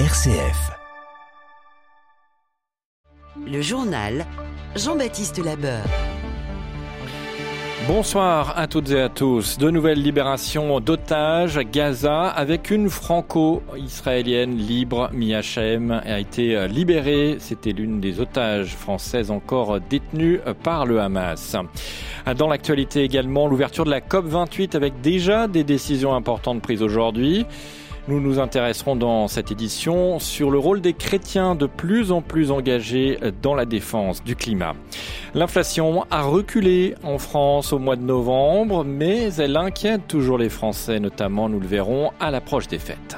RCF. Le journal Jean-Baptiste Labeur. Bonsoir à toutes et à tous. De nouvelles libérations d'otages à Gaza avec une franco-israélienne libre. Mia a été libérée. C'était l'une des otages françaises encore détenues par le Hamas. Dans l'actualité également, l'ouverture de la COP28 avec déjà des décisions importantes prises aujourd'hui. Nous nous intéresserons dans cette édition sur le rôle des chrétiens de plus en plus engagés dans la défense du climat. L'inflation a reculé en France au mois de novembre, mais elle inquiète toujours les Français, notamment, nous le verrons, à l'approche des fêtes.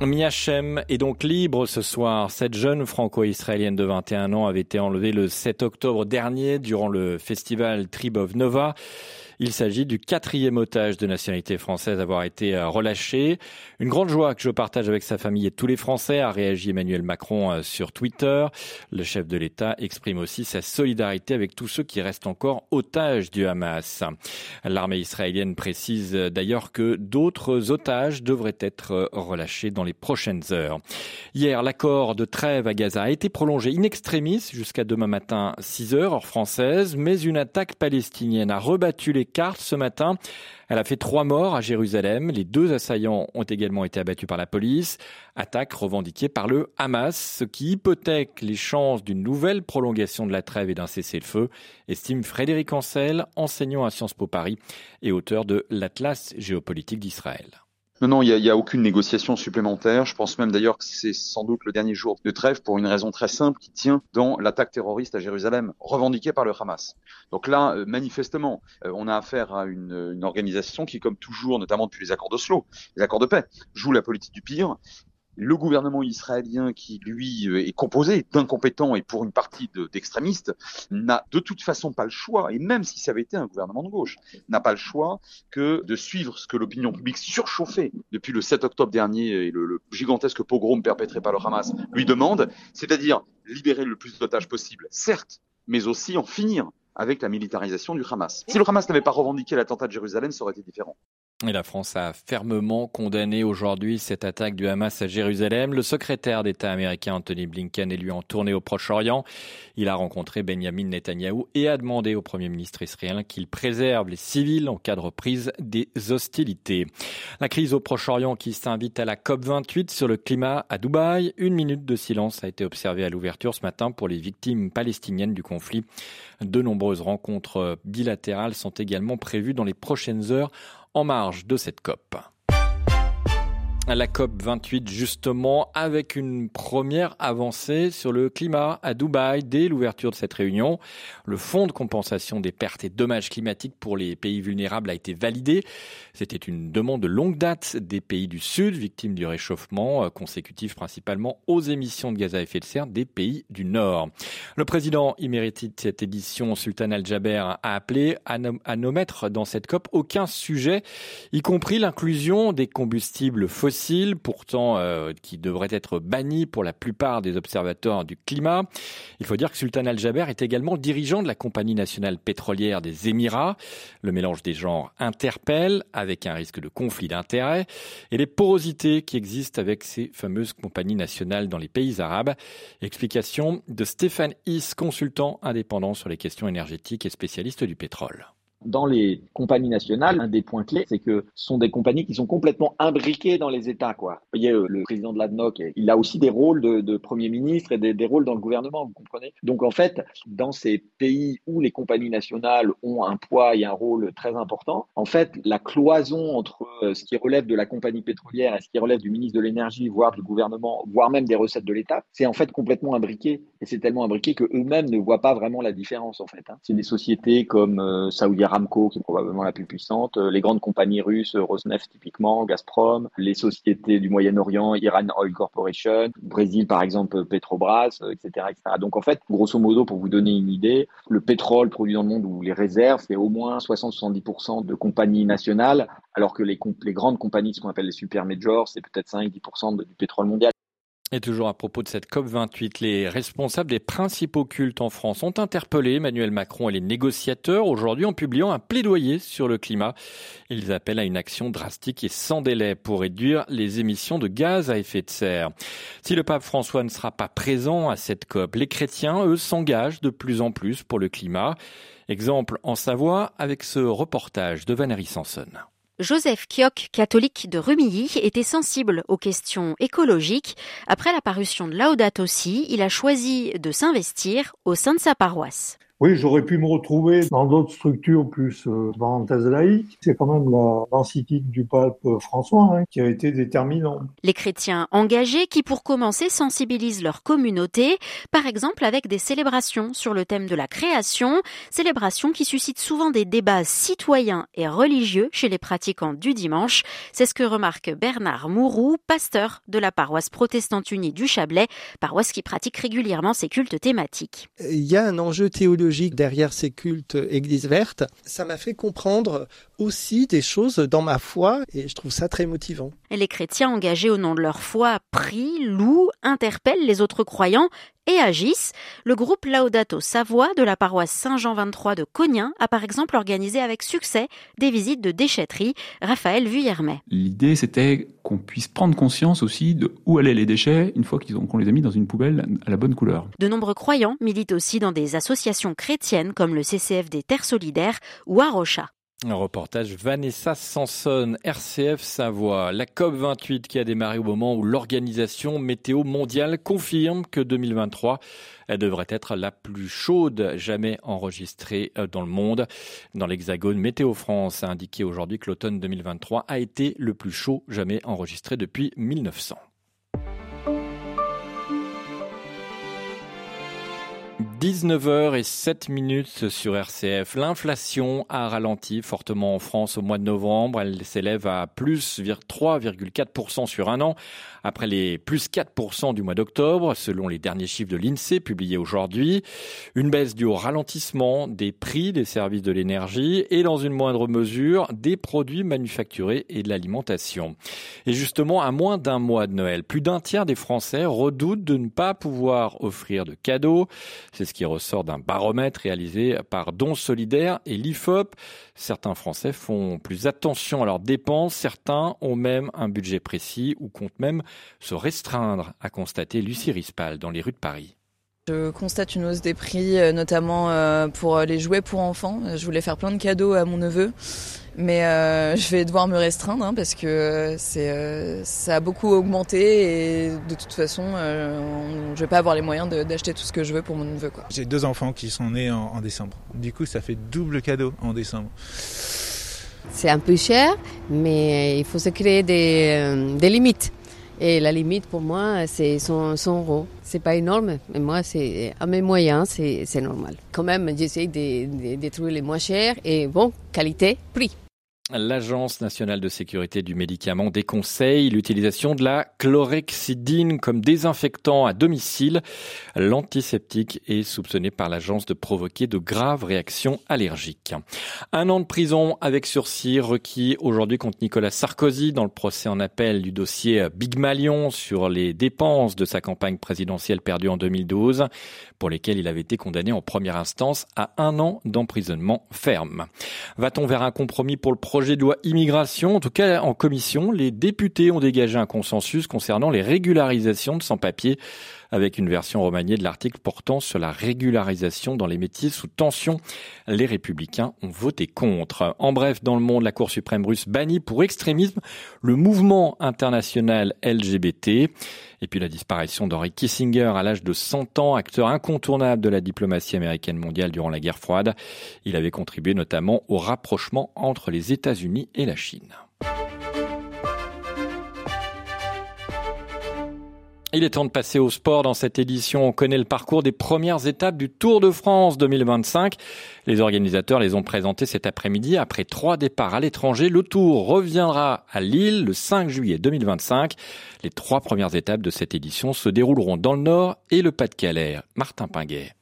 Miachem est donc libre ce soir. Cette jeune franco-israélienne de 21 ans avait été enlevée le 7 octobre dernier durant le festival Tribe of Nova. Il s'agit du quatrième otage de nationalité française à avoir été euh, relâché. Une grande joie que je partage avec sa famille et tous les Français, a réagi Emmanuel Macron euh, sur Twitter. Le chef de l'État exprime aussi sa solidarité avec tous ceux qui restent encore otages du Hamas. L'armée israélienne précise euh, d'ailleurs que d'autres otages devraient être relâchés dans les prochaines heures. Hier, l'accord de trêve à Gaza a été prolongé in extremis jusqu'à demain matin 6 heures heure française, mais une attaque palestinienne a rebattu les cartes ce matin. Elle a fait trois morts à Jérusalem. Les deux assaillants ont également été abattus par la police. Attaque revendiquée par le Hamas, ce qui hypothèque les chances d'une nouvelle prolongation de la trêve et d'un cessez-le-feu, estime Frédéric Ancel, enseignant à Sciences Po Paris et auteur de l'Atlas géopolitique d'Israël. Non, non, il n'y a, aucune négociation supplémentaire. Je pense même d'ailleurs que c'est sans doute le dernier jour de trêve pour une raison très simple qui tient dans l'attaque terroriste à Jérusalem, revendiquée par le Hamas. Donc là, euh, manifestement, euh, on a affaire à une, une, organisation qui, comme toujours, notamment depuis les accords d'Oslo, les accords de paix, joue la politique du pire le gouvernement israélien, qui lui est composé d'incompétents et pour une partie d'extrémistes, n'a de toute façon pas le choix, et même si ça avait été un gouvernement de gauche, n'a pas le choix que de suivre ce que l'opinion publique surchauffée depuis le 7 octobre dernier et le, le gigantesque pogrom perpétré par le Hamas lui demande, c'est-à-dire libérer le plus d'otages possible, certes, mais aussi en finir avec la militarisation du Hamas. Si le Hamas n'avait pas revendiqué l'attentat de Jérusalem, ça aurait été différent. Et la France a fermement condamné aujourd'hui cette attaque du Hamas à Jérusalem. Le secrétaire d'État américain Anthony Blinken est lui en tournée au Proche-Orient. Il a rencontré Benjamin Netanyahou et a demandé au Premier ministre israélien qu'il préserve les civils en cas de reprise des hostilités. La crise au Proche-Orient qui s'invite à la COP28 sur le climat à Dubaï. Une minute de silence a été observée à l'ouverture ce matin pour les victimes palestiniennes du conflit. De nombreuses rencontres bilatérales sont également prévues dans les prochaines heures en marge de cette COP la COP 28 justement avec une première avancée sur le climat à Dubaï dès l'ouverture de cette réunion. Le fonds de compensation des pertes et dommages climatiques pour les pays vulnérables a été validé. C'était une demande de longue date des pays du Sud victimes du réchauffement euh, consécutif principalement aux émissions de gaz à effet de serre des pays du Nord. Le président émérite de cette édition, Sultan Al-Jaber, a appelé à ne mettre dans cette COP aucun sujet, y compris l'inclusion des combustibles fossiles pourtant euh, qui devrait être banni pour la plupart des observateurs du climat. Il faut dire que Sultan Al-Jaber est également dirigeant de la compagnie nationale pétrolière des Émirats. Le mélange des genres interpelle avec un risque de conflit d'intérêts et les porosités qui existent avec ces fameuses compagnies nationales dans les pays arabes. Explication de Stéphane Is, consultant indépendant sur les questions énergétiques et spécialiste du pétrole. Dans les compagnies nationales, un des points clés, c'est que ce sont des compagnies qui sont complètement imbriquées dans les États. Quoi. Vous voyez, euh, le président de l'ADNOC, il a aussi des rôles de, Premier ministre et des, des, rôles dans le gouvernement, vous comprenez Donc en fait, dans ces pays où les compagnies nationales ont un poids et un rôle très important, en fait, la cloison entre euh, ce qui relève de la compagnie pétrolière et ce qui relève du ministre de l'Énergie, voire du gouvernement, voire même des recettes de l'État, c'est en fait complètement imbriqué. Et c'est tellement imbriqué qu'eux-mêmes ne voient pas vraiment la différence, en fait. Hein. C'est des sociétés comme euh, Saudi Aramco, qui est probablement la plus puissante, euh, les grandes compagnies russes, euh, Rosneft typiquement, Gazprom, les sociétés du Moyen-Orient, Iran Oil Corporation, Brésil par exemple Petrobras, etc.. Donc en fait, grosso modo, pour vous donner une idée, le pétrole produit dans le monde ou les réserves, c'est au moins 60-70% de compagnies nationales, alors que les, les grandes compagnies, ce qu'on appelle les super majors, c'est peut-être 5-10% du pétrole mondial. Et toujours à propos de cette COP28, les responsables des principaux cultes en France ont interpellé Emmanuel Macron et les négociateurs aujourd'hui en publiant un plaidoyer sur le climat. Ils appellent à une action drastique et sans délai pour réduire les émissions de gaz à effet de serre. Si le pape François ne sera pas présent à cette COP, les chrétiens, eux, s'engagent de plus en plus pour le climat. Exemple en Savoie avec ce reportage de Valérie Sanson. Joseph Kioch, catholique de Rumilly, était sensible aux questions écologiques. Après la parution de Laudato Si, il a choisi de s'investir au sein de sa paroisse. Oui, j'aurais pu me retrouver dans d'autres structures plus euh, parenthèse laïque. C'est quand même l'encyclique du pape François hein, qui a été déterminant. Les chrétiens engagés qui, pour commencer, sensibilisent leur communauté, par exemple avec des célébrations sur le thème de la création, célébrations qui suscitent souvent des débats citoyens et religieux chez les pratiquants du dimanche. C'est ce que remarque Bernard Mourou, pasteur de la paroisse protestante unie du Chablais, paroisse qui pratique régulièrement ces cultes thématiques. Il y a un enjeu théologique derrière ces cultes églises vertes, ça m'a fait comprendre aussi des choses dans ma foi et je trouve ça très motivant. Les chrétiens engagés au nom de leur foi prient, louent, interpellent les autres croyants et agissent. Le groupe Laudato Savoie de la paroisse Saint-Jean 23 de Cognin a par exemple organisé avec succès des visites de déchetterie. Raphaël Vuillermet. L'idée c'était qu'on puisse prendre conscience aussi de où allaient les déchets une fois qu'on les a mis dans une poubelle à la bonne couleur. De nombreux croyants militent aussi dans des associations chrétiennes comme le CCF des Terres Solidaires ou Arocha. Un reportage Vanessa Sanson, RCF Savoie. La COP28 qui a démarré au moment où l'Organisation Météo Mondiale confirme que 2023 elle devrait être la plus chaude jamais enregistrée euh, dans le monde. Dans l'Hexagone, Météo France a indiqué aujourd'hui que l'automne 2023 a été le plus chaud jamais enregistré depuis 1900. 19h et 7 minutes sur RCF. L'inflation a ralenti fortement en France au mois de novembre. Elle s'élève à plus 3,4% sur un an, après les plus 4% du mois d'octobre, selon les derniers chiffres de l'INSEE publiés aujourd'hui. Une baisse due au ralentissement des prix des services de l'énergie et dans une moindre mesure des produits manufacturés et de l'alimentation. Et justement, à moins d'un mois de Noël, plus d'un tiers des Français redoutent de ne pas pouvoir offrir de cadeaux. Ce qui ressort d'un baromètre réalisé par Dons Solidaires et l'IFOP. Certains Français font plus attention à leurs dépenses, certains ont même un budget précis ou comptent même se restreindre, a constaté Lucie Rispal dans les rues de Paris. Je constate une hausse des prix, euh, notamment euh, pour les jouets pour enfants. Je voulais faire plein de cadeaux à mon neveu mais euh, je vais devoir me restreindre hein, parce que c'est ça a beaucoup augmenté et de toute façon je vais pas avoir les moyens d'acheter tout ce que je veux pour mon neveu quoi. J'ai deux enfants qui sont nés en, en, décembre. Du coup ça fait double cadeau en décembre. C'est un peu cher mais il faut se créer des, des limites. Et la limite pour moi c'est 100, 100 euros. C'est pas énorme, mais moi c'est à mes moyens c'est normal. Quand même j'essaie de, de, de trouver les moins chers et bon qualité prix. L'Agence nationale de sécurité du médicament déconseille l'utilisation de la chlorhexidine comme désinfectant à domicile. L'antiseptique est soupçonné par l'agence de provoquer de graves réactions allergiques. Un an de prison avec sursis requis aujourd'hui contre Nicolas Sarkozy dans le procès en appel du dossier Big Malion sur les dépenses de sa campagne présidentielle perdue en 2012 pour lesquelles il avait été condamné en première instance à un an d'emprisonnement ferme. Va-t-on vers un compromis pour le projet de loi immigration. En tout cas, en commission, les députés ont dégagé un consensus concernant les régularisations de sans-papiers avec une version remaniée de l'article portant sur la régularisation dans les métiers sous tension. Les républicains ont voté contre. En bref, dans le monde, la Cour suprême russe bannit pour extrémisme le mouvement international LGBT. Et puis la disparition d'Henry Kissinger à l'âge de 100 ans, acteur incontournable de la diplomatie américaine mondiale durant la guerre froide. Il avait contribué notamment au rapprochement entre les États-Unis et la Chine. Il est temps de passer au sport dans cette édition. On connaît le parcours des premières étapes du Tour de France 2025. Les organisateurs les ont présentés cet après-midi. Après trois départs à l'étranger, le Tour reviendra à Lille le 5 juillet 2025. Les trois premières étapes de cette édition se dérouleront dans le Nord et le Pas-de-Calais. Martin Pinguet.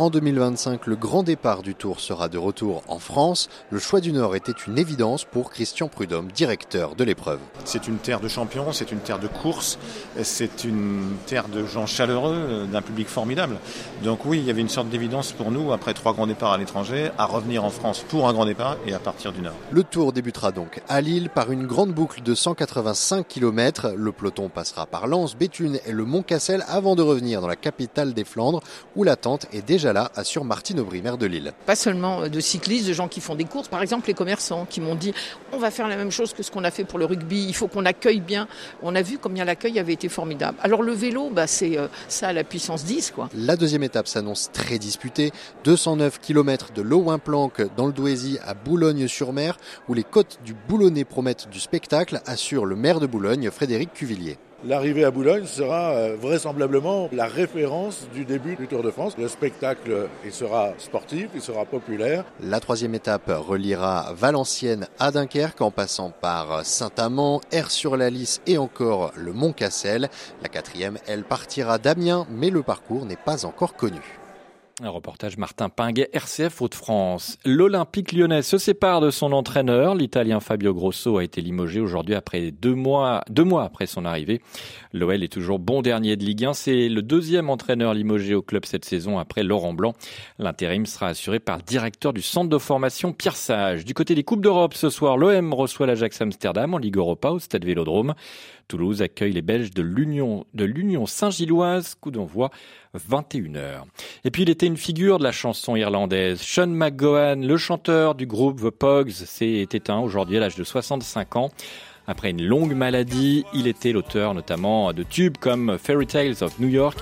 En 2025, le grand départ du Tour sera de retour en France. Le choix du Nord était une évidence pour Christian Prudhomme, directeur de l'épreuve. C'est une terre de champions, c'est une terre de course, c'est une terre de gens chaleureux, d'un public formidable. Donc oui, il y avait une sorte d'évidence pour nous, après trois grands départs à l'étranger, à revenir en France pour un grand départ et à partir du Nord. Le Tour débutera donc à Lille par une grande boucle de 185 km. Le peloton passera par Lens, Béthune et le Mont Cassel avant de revenir dans la capitale des Flandres où l'attente est déjà assure Martine Aubry, maire de Lille. Pas seulement de cyclistes, de gens qui font des courses, par exemple les commerçants qui m'ont dit on va faire la même chose que ce qu'on a fait pour le rugby, il faut qu'on accueille bien. On a vu combien l'accueil avait été formidable. Alors le vélo, bah, c'est euh, ça à la puissance 10. Quoi. La deuxième étape s'annonce très disputée. 209 km de Loin-Planck dans le Douaisis à Boulogne-sur-Mer, où les côtes du Boulonnais promettent du spectacle, assure le maire de Boulogne, Frédéric Cuvillier. L'arrivée à Boulogne sera euh, vraisemblablement la référence du début du Tour de France. Le spectacle il sera sportif, il sera populaire. La troisième étape reliera Valenciennes à Dunkerque en passant par Saint-Amand, Air-sur-la-Lys et encore le Mont-Cassel. La quatrième, elle partira d'Amiens, mais le parcours n'est pas encore connu. Un reportage Martin Pinguet, RCF Hauts-de-France. L'Olympique lyonnais se sépare de son entraîneur. L'Italien Fabio Grosso a été limogé aujourd'hui après deux mois, deux mois après son arrivée. L'OL est toujours bon dernier de Ligue 1. C'est le deuxième entraîneur limogé au club cette saison après Laurent Blanc. L'intérim sera assuré par le directeur du centre de formation Pierre Sage. Du côté des Coupes d'Europe, ce soir, l'OM reçoit l'Ajax Amsterdam en Ligue Europa au Stade Vélodrome. Toulouse accueille les Belges de l'Union Saint-Gilloise, coup d'envoi 21h. Et puis il était une figure de la chanson irlandaise. Sean McGowan, le chanteur du groupe The Pogs, s'est éteint aujourd'hui à l'âge de 65 ans. Après une longue maladie, il était l'auteur notamment de tubes comme Fairy Tales of New York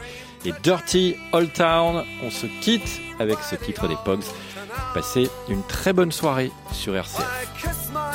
et Dirty Old Town. On se quitte avec ce titre des Pogs. Passez une très bonne soirée sur RCF.